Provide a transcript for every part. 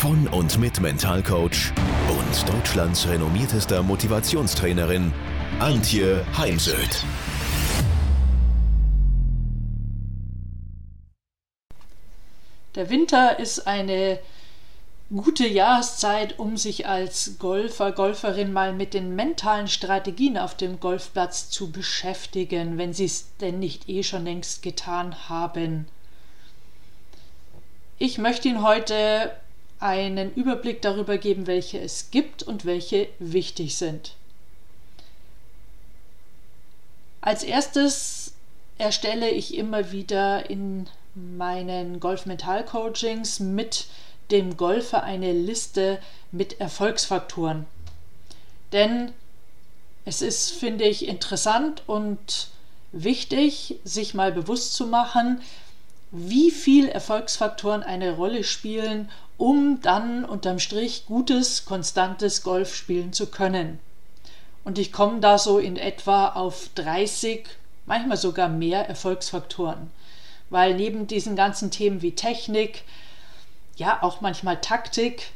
von und mit Mentalcoach und Deutschlands renommiertester Motivationstrainerin Antje Heimsöth. Der Winter ist eine gute Jahreszeit, um sich als Golfer, Golferin mal mit den mentalen Strategien auf dem Golfplatz zu beschäftigen, wenn sie es denn nicht eh schon längst getan haben. Ich möchte Ihnen heute einen Überblick darüber geben, welche es gibt und welche wichtig sind. Als erstes erstelle ich immer wieder in meinen Golf-Mental-Coachings mit dem Golfer eine Liste mit Erfolgsfaktoren. Denn es ist, finde ich, interessant und wichtig, sich mal bewusst zu machen, wie viel Erfolgsfaktoren eine Rolle spielen, um dann unterm Strich gutes, konstantes Golf spielen zu können. Und ich komme da so in etwa auf 30, manchmal sogar mehr Erfolgsfaktoren. Weil neben diesen ganzen Themen wie Technik, ja auch manchmal Taktik,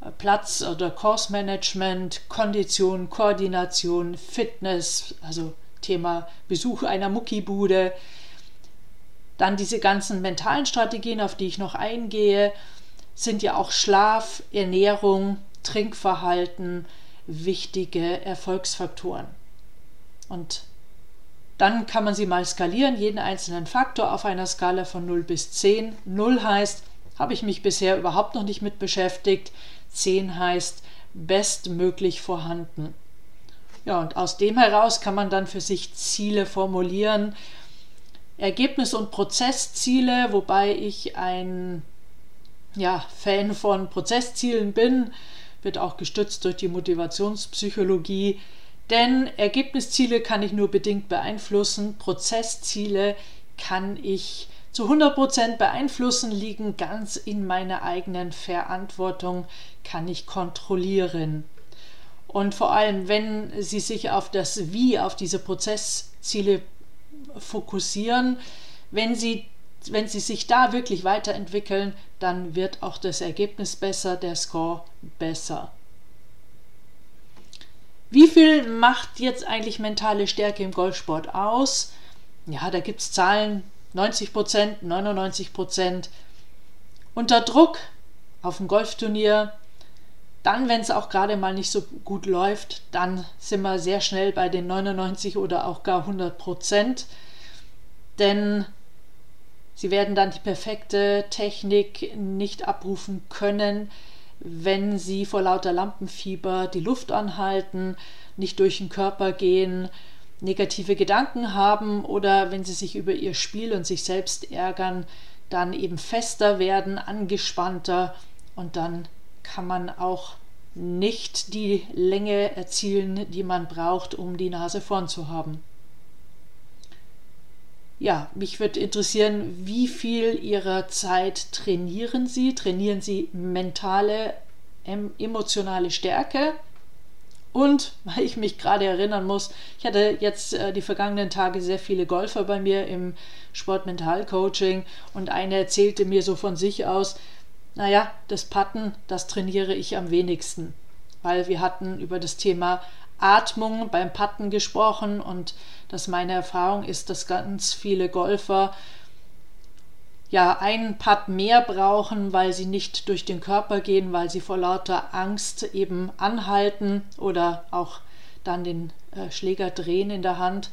äh, Platz- oder Kursmanagement, Kondition, Koordination, Fitness, also Thema Besuch einer Muckibude, dann diese ganzen mentalen Strategien, auf die ich noch eingehe, sind ja auch Schlaf, Ernährung, Trinkverhalten wichtige Erfolgsfaktoren. Und dann kann man sie mal skalieren, jeden einzelnen Faktor auf einer Skala von 0 bis 10. 0 heißt, habe ich mich bisher überhaupt noch nicht mit beschäftigt. 10 heißt bestmöglich vorhanden. Ja, und aus dem heraus kann man dann für sich Ziele formulieren, Ergebnis- und Prozessziele, wobei ich ein ja, Fan von Prozesszielen bin, wird auch gestützt durch die Motivationspsychologie. Denn Ergebnisziele kann ich nur bedingt beeinflussen, Prozessziele kann ich zu 100% beeinflussen, liegen ganz in meiner eigenen Verantwortung, kann ich kontrollieren. Und vor allem, wenn Sie sich auf das Wie, auf diese Prozessziele fokussieren, wenn Sie, wenn Sie sich da wirklich weiterentwickeln, dann wird auch das Ergebnis besser, der Score besser. Wie viel macht jetzt eigentlich mentale Stärke im Golfsport aus? Ja, da gibt es Zahlen, 90 Prozent, 99 Prozent. Unter Druck auf dem Golfturnier, dann, wenn es auch gerade mal nicht so gut läuft, dann sind wir sehr schnell bei den 99 oder auch gar 100 Prozent. Denn sie werden dann die perfekte Technik nicht abrufen können, wenn sie vor lauter Lampenfieber die Luft anhalten, nicht durch den Körper gehen, negative Gedanken haben oder wenn sie sich über ihr Spiel und sich selbst ärgern, dann eben fester werden, angespannter und dann kann man auch nicht die Länge erzielen, die man braucht, um die Nase vorn zu haben. Ja, mich würde interessieren, wie viel Ihrer Zeit trainieren Sie? Trainieren Sie mentale, emotionale Stärke? Und weil ich mich gerade erinnern muss, ich hatte jetzt äh, die vergangenen Tage sehr viele Golfer bei mir im Sportmental-Coaching und eine erzählte mir so von sich aus, naja, das Patten, das trainiere ich am wenigsten, weil wir hatten über das Thema Atmung beim Patten gesprochen und dass meine Erfahrung ist, dass ganz viele Golfer ja einen Putt mehr brauchen, weil sie nicht durch den Körper gehen, weil sie vor lauter Angst eben anhalten oder auch dann den äh, Schläger drehen in der Hand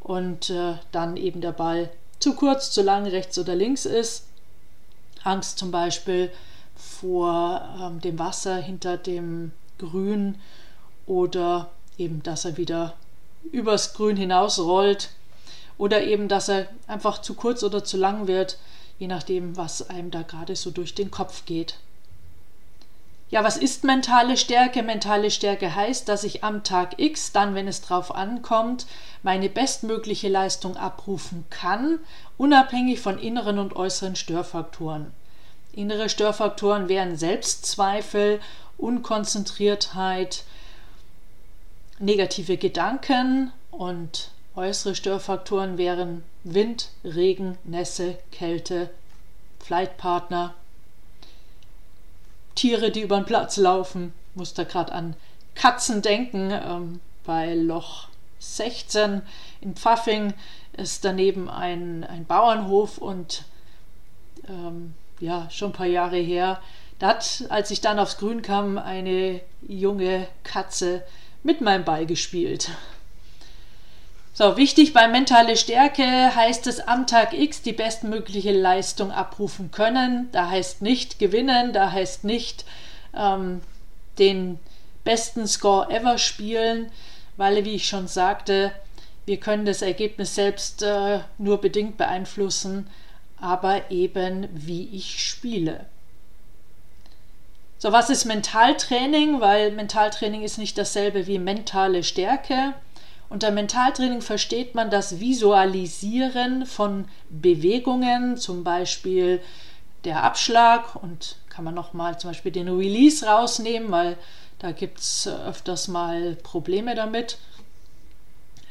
und äh, dann eben der Ball zu kurz, zu lang rechts oder links ist. Angst zum Beispiel vor ähm, dem Wasser hinter dem Grün oder eben, dass er wieder übers Grün hinaus rollt oder eben, dass er einfach zu kurz oder zu lang wird, je nachdem, was einem da gerade so durch den Kopf geht. Ja, was ist mentale Stärke? Mentale Stärke heißt, dass ich am Tag X, dann, wenn es drauf ankommt, meine bestmögliche Leistung abrufen kann, unabhängig von inneren und äußeren Störfaktoren. Innere Störfaktoren wären Selbstzweifel, Unkonzentriertheit, negative Gedanken und äußere Störfaktoren wären Wind, Regen, Nässe, Kälte, Flightpartner, Tiere, die über den Platz laufen. Muss da gerade an Katzen denken. Ähm, bei Loch 16 in Pfaffing ist daneben ein, ein Bauernhof und ähm, ja, schon ein paar Jahre her. Da hat, als ich dann aufs Grün kam, eine junge Katze mit meinem Ball gespielt. So, wichtig bei mentale Stärke heißt es am Tag X die bestmögliche Leistung abrufen können. Da heißt nicht gewinnen, da heißt nicht ähm, den besten Score ever spielen, weil, wie ich schon sagte, wir können das Ergebnis selbst äh, nur bedingt beeinflussen, aber eben wie ich spiele. So, was ist Mentaltraining? Weil Mentaltraining ist nicht dasselbe wie mentale Stärke. Unter Mentaltraining versteht man das Visualisieren von Bewegungen, zum Beispiel der Abschlag und kann man nochmal zum Beispiel den Release rausnehmen, weil da gibt es öfters mal Probleme damit.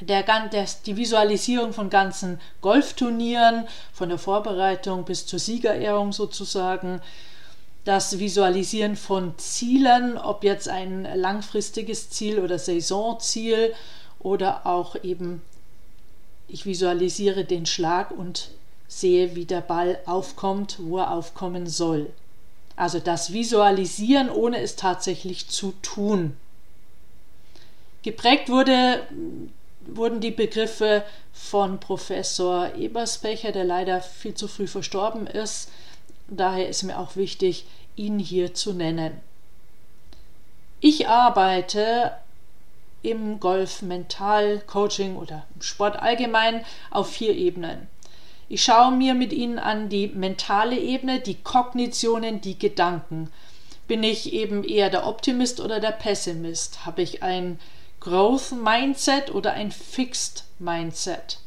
Der, der, die Visualisierung von ganzen Golfturnieren, von der Vorbereitung bis zur Siegerehrung sozusagen, das Visualisieren von Zielen, ob jetzt ein langfristiges Ziel oder Saisonziel oder auch eben, ich visualisiere den Schlag und sehe, wie der Ball aufkommt, wo er aufkommen soll. Also das Visualisieren, ohne es tatsächlich zu tun. Geprägt wurde, wurden die Begriffe von Professor Eberspecher, der leider viel zu früh verstorben ist. Daher ist mir auch wichtig, ihn hier zu nennen. Ich arbeite im Golf Mental Coaching oder im Sport allgemein auf vier Ebenen. Ich schaue mir mit ihnen an die mentale Ebene, die Kognitionen, die Gedanken. Bin ich eben eher der Optimist oder der Pessimist? Habe ich ein Growth Mindset oder ein Fixed Mindset?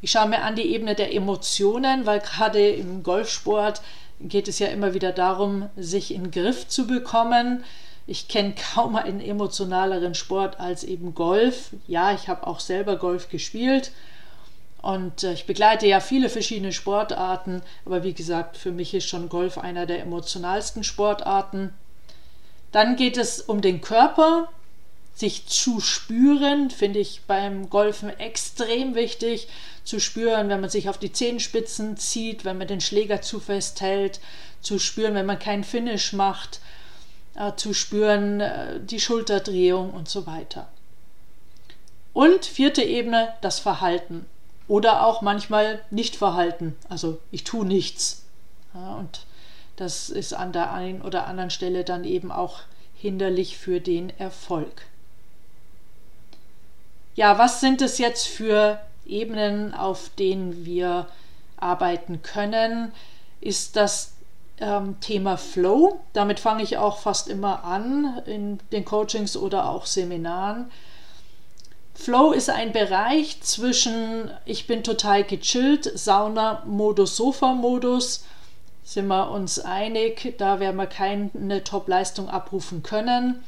Ich schaue mir an die Ebene der Emotionen, weil gerade im Golfsport geht es ja immer wieder darum, sich in den Griff zu bekommen, ich kenne kaum einen emotionaleren Sport als eben Golf. Ja, ich habe auch selber Golf gespielt und äh, ich begleite ja viele verschiedene Sportarten, aber wie gesagt, für mich ist schon Golf einer der emotionalsten Sportarten. Dann geht es um den Körper, sich zu spüren, finde ich beim Golfen extrem wichtig, zu spüren, wenn man sich auf die Zehenspitzen zieht, wenn man den Schläger zu fest hält, zu spüren, wenn man keinen Finish macht, äh, zu spüren, äh, die Schulterdrehung und so weiter. Und vierte Ebene, das Verhalten. Oder auch manchmal nicht Verhalten. Also ich tue nichts. Ja, und das ist an der einen oder anderen Stelle dann eben auch hinderlich für den Erfolg. Ja, was sind es jetzt für Ebenen, auf denen wir arbeiten können? Ist das ähm, Thema Flow. Damit fange ich auch fast immer an in den Coachings oder auch Seminaren. Flow ist ein Bereich zwischen ich bin total gechillt, Sauna-Modus, Sofa-Modus. Sind wir uns einig, da werden wir keine Top-Leistung abrufen können.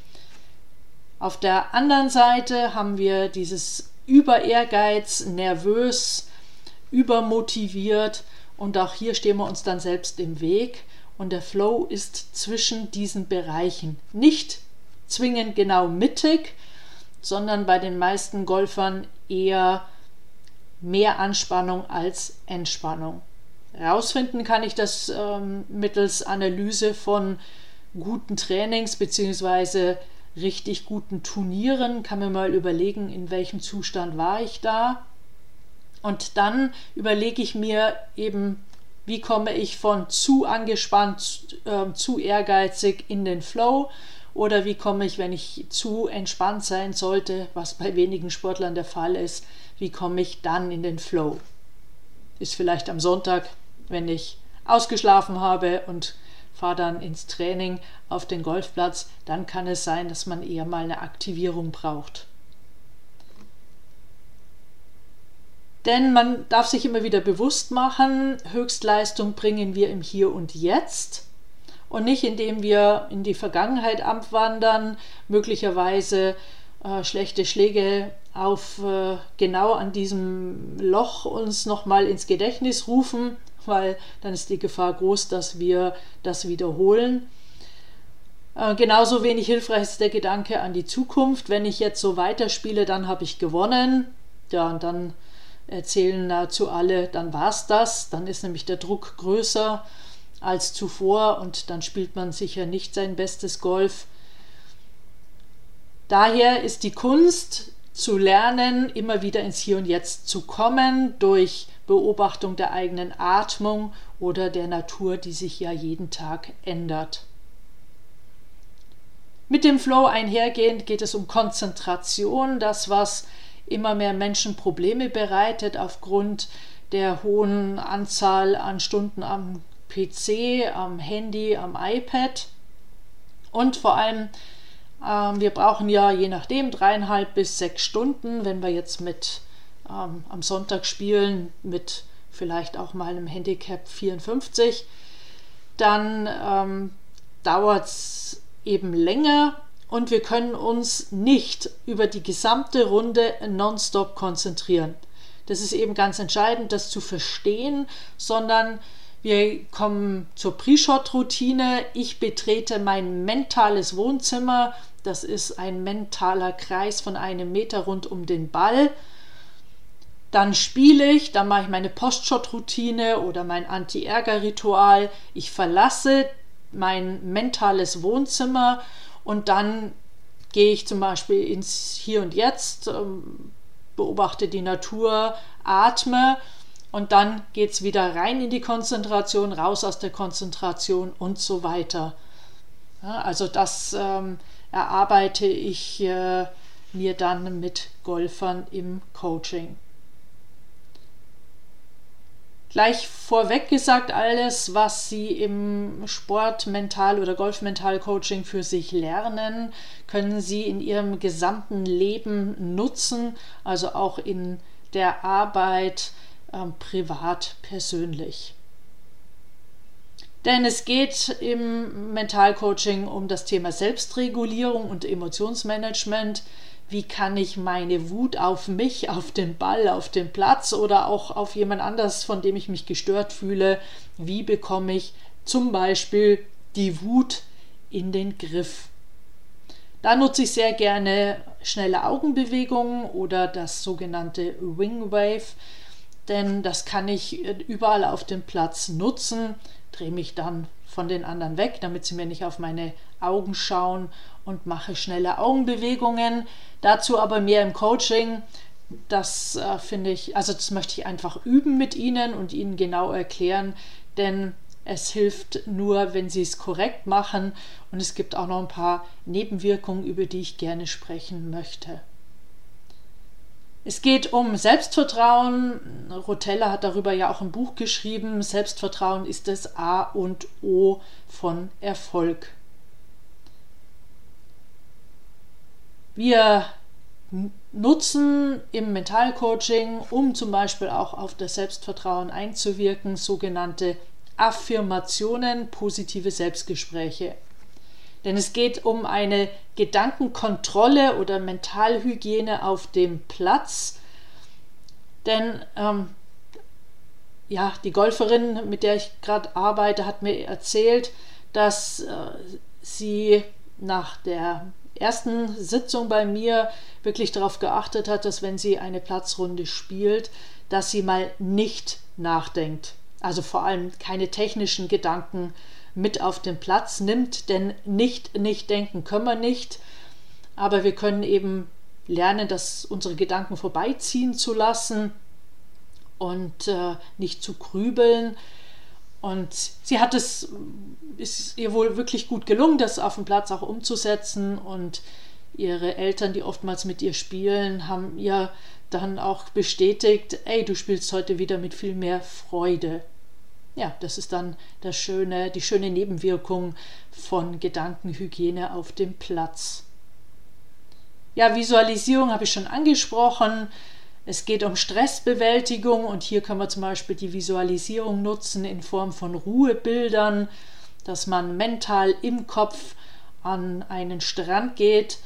Auf der anderen Seite haben wir dieses Über-Ehrgeiz, nervös, übermotiviert und auch hier stehen wir uns dann selbst im Weg und der Flow ist zwischen diesen Bereichen. Nicht zwingend genau mittig, sondern bei den meisten Golfern eher mehr Anspannung als Entspannung. Herausfinden kann ich das ähm, mittels Analyse von guten Trainings bzw. richtig guten Turnieren. Kann mir mal überlegen, in welchem Zustand war ich da. Und dann überlege ich mir eben wie komme ich von zu angespannt, äh, zu ehrgeizig in den Flow? Oder wie komme ich, wenn ich zu entspannt sein sollte, was bei wenigen Sportlern der Fall ist, wie komme ich dann in den Flow? Ist vielleicht am Sonntag, wenn ich ausgeschlafen habe und fahre dann ins Training auf den Golfplatz, dann kann es sein, dass man eher mal eine Aktivierung braucht. Denn man darf sich immer wieder bewusst machen, Höchstleistung bringen wir im Hier und Jetzt und nicht indem wir in die Vergangenheit abwandern, möglicherweise äh, schlechte Schläge auf äh, genau an diesem Loch uns nochmal ins Gedächtnis rufen, weil dann ist die Gefahr groß, dass wir das wiederholen. Äh, genauso wenig hilfreich ist der Gedanke an die Zukunft. Wenn ich jetzt so weiterspiele, dann habe ich gewonnen. Ja, und dann erzählen nahezu alle, dann war es das. Dann ist nämlich der Druck größer als zuvor und dann spielt man sicher nicht sein bestes Golf. Daher ist die Kunst zu lernen, immer wieder ins Hier und Jetzt zu kommen durch Beobachtung der eigenen Atmung oder der Natur, die sich ja jeden Tag ändert. Mit dem Flow einhergehend geht es um Konzentration, das was immer mehr Menschen Probleme bereitet aufgrund der hohen Anzahl an Stunden am PC, am Handy, am iPad und vor allem ähm, wir brauchen ja je nachdem dreieinhalb bis sechs Stunden, wenn wir jetzt mit ähm, am Sonntag spielen mit vielleicht auch mal einem Handicap 54, dann ähm, dauert es eben länger und wir können uns nicht über die gesamte Runde nonstop konzentrieren. Das ist eben ganz entscheidend, das zu verstehen, sondern wir kommen zur Pre-Shot-Routine. Ich betrete mein mentales Wohnzimmer. Das ist ein mentaler Kreis von einem Meter rund um den Ball. Dann spiele ich, dann mache ich meine Post-Shot-Routine oder mein Anti-Ärger-Ritual. Ich verlasse mein mentales Wohnzimmer und dann gehe ich zum Beispiel ins Hier und Jetzt, ähm, beobachte die Natur, atme und dann geht es wieder rein in die Konzentration, raus aus der Konzentration und so weiter. Also das ähm, erarbeite ich äh, mir dann mit Golfern im Coaching. Gleich vorweg gesagt, alles, was Sie im Sportmental oder Golfmental Coaching für sich lernen, können Sie in Ihrem gesamten Leben nutzen, also auch in der Arbeit, ähm, privat, persönlich. Denn es geht im Mentalcoaching um das Thema Selbstregulierung und Emotionsmanagement. Wie kann ich meine Wut auf mich, auf den Ball, auf den Platz oder auch auf jemand anders, von dem ich mich gestört fühle, wie bekomme ich zum Beispiel die Wut in den Griff? Da nutze ich sehr gerne schnelle Augenbewegungen oder das sogenannte Wing Wave denn das kann ich äh, überall auf dem Platz nutzen, drehe mich dann von den anderen weg, damit sie mir nicht auf meine Augen schauen und mache schnelle Augenbewegungen. Dazu aber mehr im Coaching. Das äh, finde ich, also das möchte ich einfach üben mit Ihnen und Ihnen genau erklären, denn es hilft nur, wenn Sie es korrekt machen und es gibt auch noch ein paar Nebenwirkungen, über die ich gerne sprechen möchte. Es geht um Selbstvertrauen. Rotella hat darüber ja auch ein Buch geschrieben. Selbstvertrauen ist das A und O von Erfolg. Wir nutzen im Mentalcoaching, um zum Beispiel auch auf das Selbstvertrauen einzuwirken, sogenannte Affirmationen, positive Selbstgespräche. Denn es geht um eine Gedankenkontrolle oder Mentalhygiene auf dem Platz. Denn ähm, ja, die Golferin, mit der ich gerade arbeite, hat mir erzählt, dass äh, sie nach der ersten Sitzung bei mir wirklich darauf geachtet hat, dass wenn sie eine Platzrunde spielt, dass sie mal nicht nachdenkt. Also vor allem keine technischen Gedanken mit auf den Platz nimmt, denn nicht nicht denken können wir nicht, aber wir können eben lernen, dass unsere Gedanken vorbeiziehen zu lassen und äh, nicht zu grübeln. Und sie hat es, ist ihr wohl wirklich gut gelungen, das auf dem Platz auch umzusetzen. Und ihre Eltern, die oftmals mit ihr spielen, haben ihr dann auch bestätigt, ey, du spielst heute wieder mit viel mehr Freude. ja, das ist dann das schöne, die schöne Nebenwirkung von Gedankenhygiene auf dem Platz. Ja, Visualisierung habe ich schon angesprochen. Es geht um Stressbewältigung und hier können wir zum Beispiel die Visualisierung nutzen in Form von Ruhebildern, dass man mental im Kopf an einen Strand geht.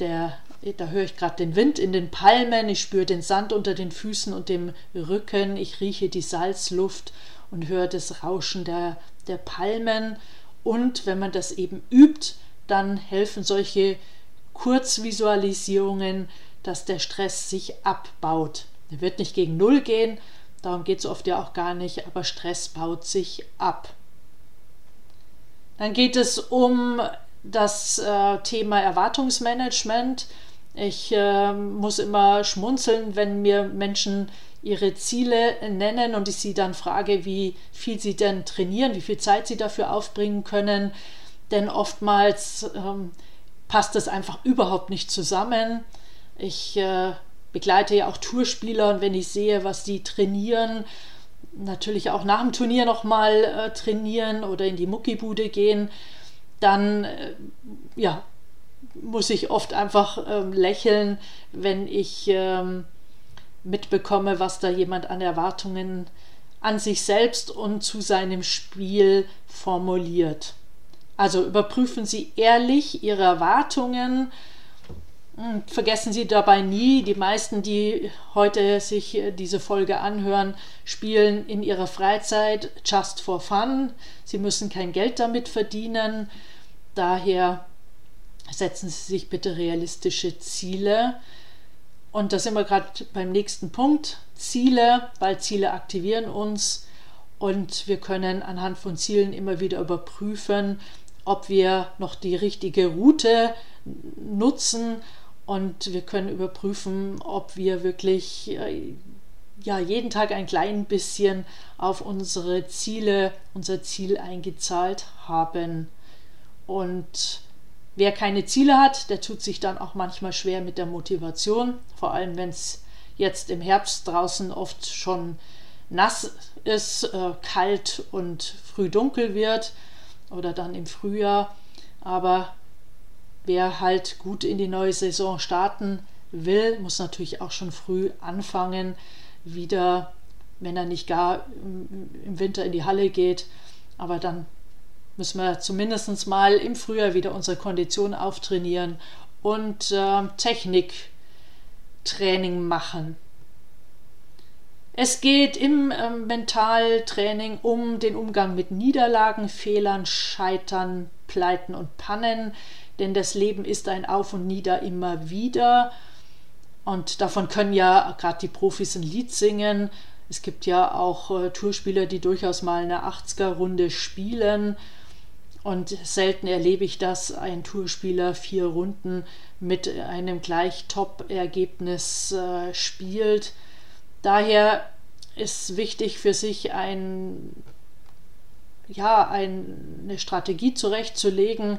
Der, da höre ich gerade den Wind in den Palmen, ich spüre den Sand unter den Füßen und dem Rücken, ich rieche die Salzluft und höre das Rauschen der, der Palmen. Und wenn man das eben übt, dann helfen solche Kurzvisualisierungen, dass der Stress sich abbaut. Er wird nicht gegen Null gehen, darum geht es oft ja auch gar nicht, aber Stress baut sich ab. Dann geht es um das äh, Thema Erwartungsmanagement. Ich äh, muss immer schmunzeln, wenn mir Menschen ihre Ziele nennen und ich sie dann frage, wie viel sie denn trainieren, wie viel Zeit sie dafür aufbringen können. Denn oftmals ähm, passt das einfach überhaupt nicht zusammen. Ich äh, begleite ja auch Tourspieler und wenn ich sehe, was die trainieren, natürlich auch nach dem Turnier nochmal äh, trainieren oder in die Muckibude gehen, dann äh, ja, muss ich oft einfach ähm, lächeln, wenn ich ähm, mitbekomme, was da jemand an Erwartungen an sich selbst und zu seinem Spiel formuliert. Also überprüfen Sie ehrlich Ihre Erwartungen. Hm, vergessen Sie dabei nie, die meisten, die heute sich äh, diese Folge anhören, spielen in ihrer Freizeit just for fun. Sie müssen kein Geld damit verdienen. Daher setzen Sie sich bitte realistische Ziele. Und da sind wir gerade beim nächsten Punkt. Ziele, weil Ziele aktivieren uns und wir können anhand von Zielen immer wieder überprüfen, ob wir noch die richtige Route nutzen und wir können überprüfen, ob wir wirklich äh, ja, jeden Tag ein klein bisschen auf unsere Ziele, unser Ziel eingezahlt haben. Und wer keine Ziele hat, der tut sich dann auch manchmal schwer mit der Motivation, vor allem wenn es jetzt im Herbst draußen oft schon nass ist, äh, kalt und früh dunkel wird oder dann im Frühjahr. Aber wer halt gut in die neue Saison starten will, muss natürlich auch schon früh anfangen, wieder, wenn er nicht gar im Winter in die Halle geht. Aber dann müssen wir zumindest mal im Frühjahr wieder unsere Kondition auftrainieren und äh, Techniktraining machen. Es geht im äh, Mentaltraining um den Umgang mit Niederlagen, Fehlern, Scheitern, Pleiten und Pannen, denn das Leben ist ein Auf und Nieder immer wieder. Und davon können ja gerade die Profis ein Lied singen. Es gibt ja auch äh, Tourspieler, die durchaus mal eine 80er-Runde spielen. Und selten erlebe ich, dass ein Tourspieler vier Runden mit einem gleich Top-Ergebnis äh, spielt. Daher ist wichtig für sich ein, ja, ein, eine Strategie zurechtzulegen,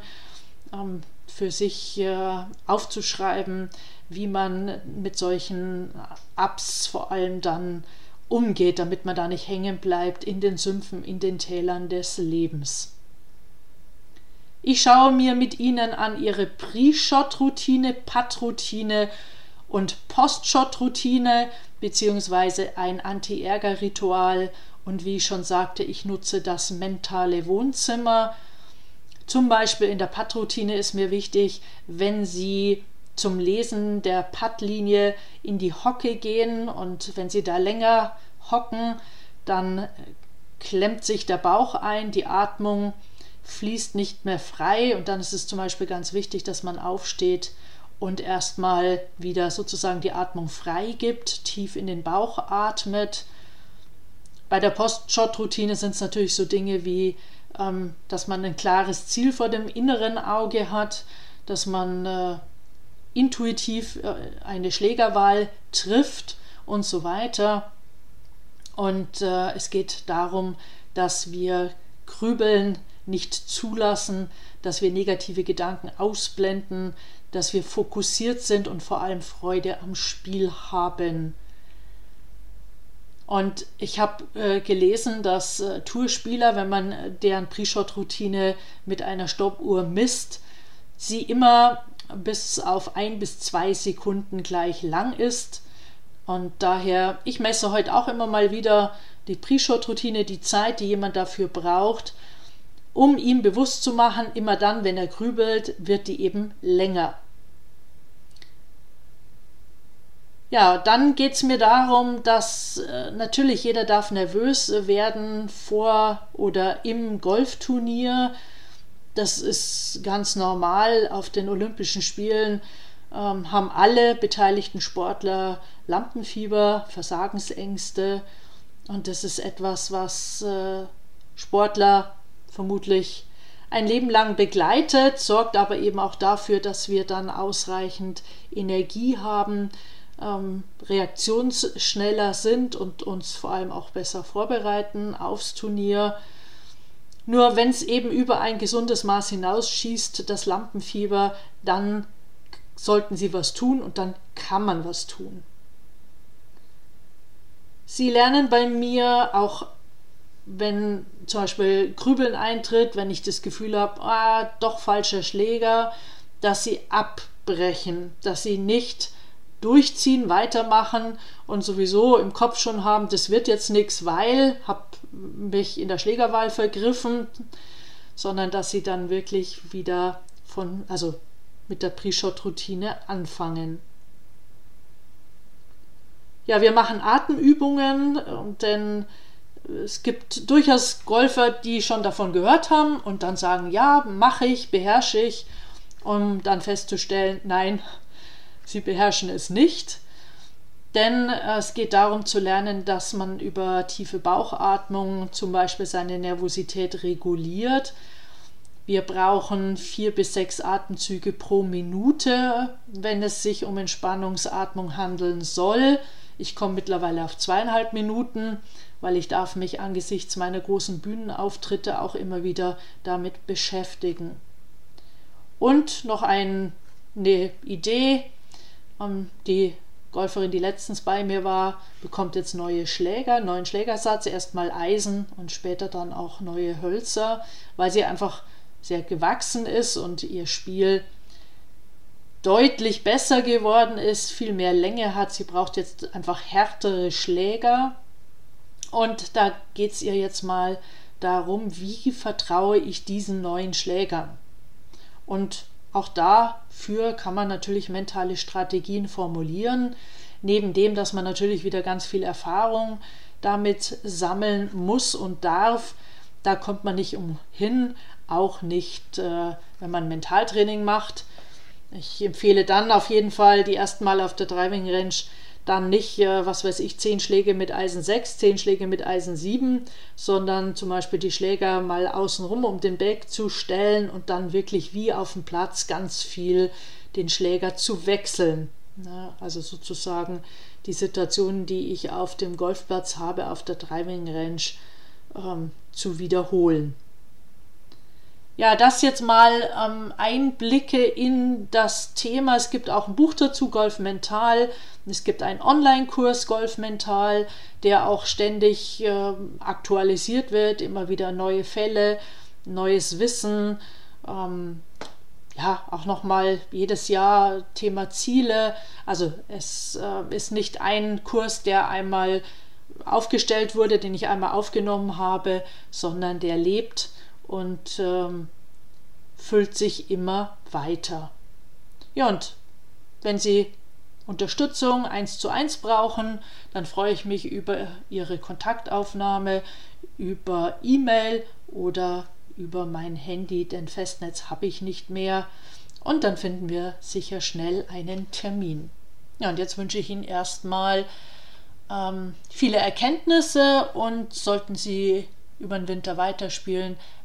ähm, für sich äh, aufzuschreiben, wie man mit solchen Ups vor allem dann umgeht, damit man da nicht hängen bleibt in den Sümpfen, in den Tälern des Lebens. Ich schaue mir mit Ihnen an Ihre Pre-Shot-Routine, Putt-Routine und Post-Shot-Routine beziehungsweise ein Anti-Ärger-Ritual und wie ich schon sagte, ich nutze das mentale Wohnzimmer. Zum Beispiel in der Putt-Routine ist mir wichtig, wenn Sie zum Lesen der Puttlinie in die Hocke gehen und wenn Sie da länger hocken, dann klemmt sich der Bauch ein, die Atmung fließt nicht mehr frei und dann ist es zum Beispiel ganz wichtig, dass man aufsteht und erstmal wieder sozusagen die Atmung frei gibt, tief in den Bauch atmet. Bei der Post-Shot-Routine sind es natürlich so Dinge wie, ähm, dass man ein klares Ziel vor dem inneren Auge hat, dass man äh, intuitiv äh, eine Schlägerwahl trifft und so weiter. Und äh, es geht darum, dass wir Grübeln nicht zulassen, dass wir negative Gedanken ausblenden, dass wir fokussiert sind und vor allem Freude am Spiel haben. Und ich habe äh, gelesen, dass äh, Tourspieler, wenn man äh, deren Pre-Shot-Routine mit einer Stoppuhr misst, sie immer bis auf ein bis zwei Sekunden gleich lang ist. Und daher, ich messe heute auch immer mal wieder die Pre-Shot-Routine, die Zeit, die jemand dafür braucht, um ihm bewusst zu machen, immer dann, wenn er grübelt, wird die eben länger. Ja, dann geht es mir darum, dass äh, natürlich jeder darf nervös werden vor oder im Golfturnier. Das ist ganz normal. Auf den Olympischen Spielen ähm, haben alle beteiligten Sportler Lampenfieber, Versagensängste. Und das ist etwas, was äh, Sportler vermutlich ein Leben lang begleitet, sorgt aber eben auch dafür, dass wir dann ausreichend Energie haben, ähm, reaktionsschneller sind und uns vor allem auch besser vorbereiten aufs Turnier. Nur wenn es eben über ein gesundes Maß hinausschießt, das Lampenfieber, dann sollten Sie was tun und dann kann man was tun. Sie lernen bei mir auch, wenn zum Beispiel Grübeln eintritt, wenn ich das Gefühl habe, ah, doch falscher Schläger, dass Sie abbrechen, dass Sie nicht durchziehen, weitermachen und sowieso im Kopf schon haben, das wird jetzt nichts, weil habe mich in der Schlägerwahl vergriffen, sondern dass sie dann wirklich wieder von, also mit der Pre-Shot-Routine anfangen. Ja, wir machen Atemübungen, denn es gibt durchaus Golfer, die schon davon gehört haben und dann sagen, ja, mache ich, beherrsche ich, um dann festzustellen, nein, sie beherrschen es nicht. Denn äh, es geht darum zu lernen, dass man über tiefe Bauchatmung zum Beispiel seine Nervosität reguliert. Wir brauchen vier bis sechs Atemzüge pro Minute, wenn es sich um Entspannungsatmung handeln soll. Ich komme mittlerweile auf zweieinhalb Minuten, weil ich darf mich angesichts meiner großen Bühnenauftritte auch immer wieder damit beschäftigen. Und noch ein, eine Idee, die Golferin, die letztens bei mir war, bekommt jetzt neue Schläger, neuen Schlägersatz, erstmal Eisen und später dann auch neue Hölzer, weil sie einfach sehr gewachsen ist und ihr Spiel deutlich besser geworden ist, viel mehr Länge hat. Sie braucht jetzt einfach härtere Schläger. Und da geht es ihr jetzt mal darum, wie vertraue ich diesen neuen Schlägern. Und auch dafür kann man natürlich mentale Strategien formulieren, neben dem, dass man natürlich wieder ganz viel Erfahrung damit sammeln muss und darf. Da kommt man nicht umhin, auch nicht, äh, wenn man Mentaltraining macht. Ich empfehle dann auf jeden Fall die ersten Mal auf der Driving Range dann nicht, äh, was weiß ich, 10 Schläge mit Eisen 6, 10 Schläge mit Eisen 7, sondern zum Beispiel die Schläger mal außenrum um den Bag zu stellen und dann wirklich wie auf dem Platz ganz viel den Schläger zu wechseln. Also sozusagen die Situation, die ich auf dem Golfplatz habe, auf der Driving Range ähm, zu wiederholen. Ja, das jetzt mal ähm, Einblicke in das Thema. Es gibt auch ein Buch dazu, Golf Mental. Es gibt einen Online-Kurs Golf Mental, der auch ständig äh, aktualisiert wird, immer wieder neue Fälle, neues Wissen. Ähm, ja, auch nochmal jedes Jahr Thema Ziele. Also es äh, ist nicht ein Kurs, der einmal aufgestellt wurde, den ich einmal aufgenommen habe, sondern der lebt und ähm, füllt sich immer weiter. Ja, und wenn Sie Unterstützung eins zu eins brauchen, dann freue ich mich über Ihre Kontaktaufnahme über E-Mail oder über mein Handy, denn Festnetz habe ich nicht mehr. Und dann finden wir sicher schnell einen Termin. Ja, und jetzt wünsche ich Ihnen erstmal ähm, viele Erkenntnisse und sollten Sie über den Winter weiterspielen,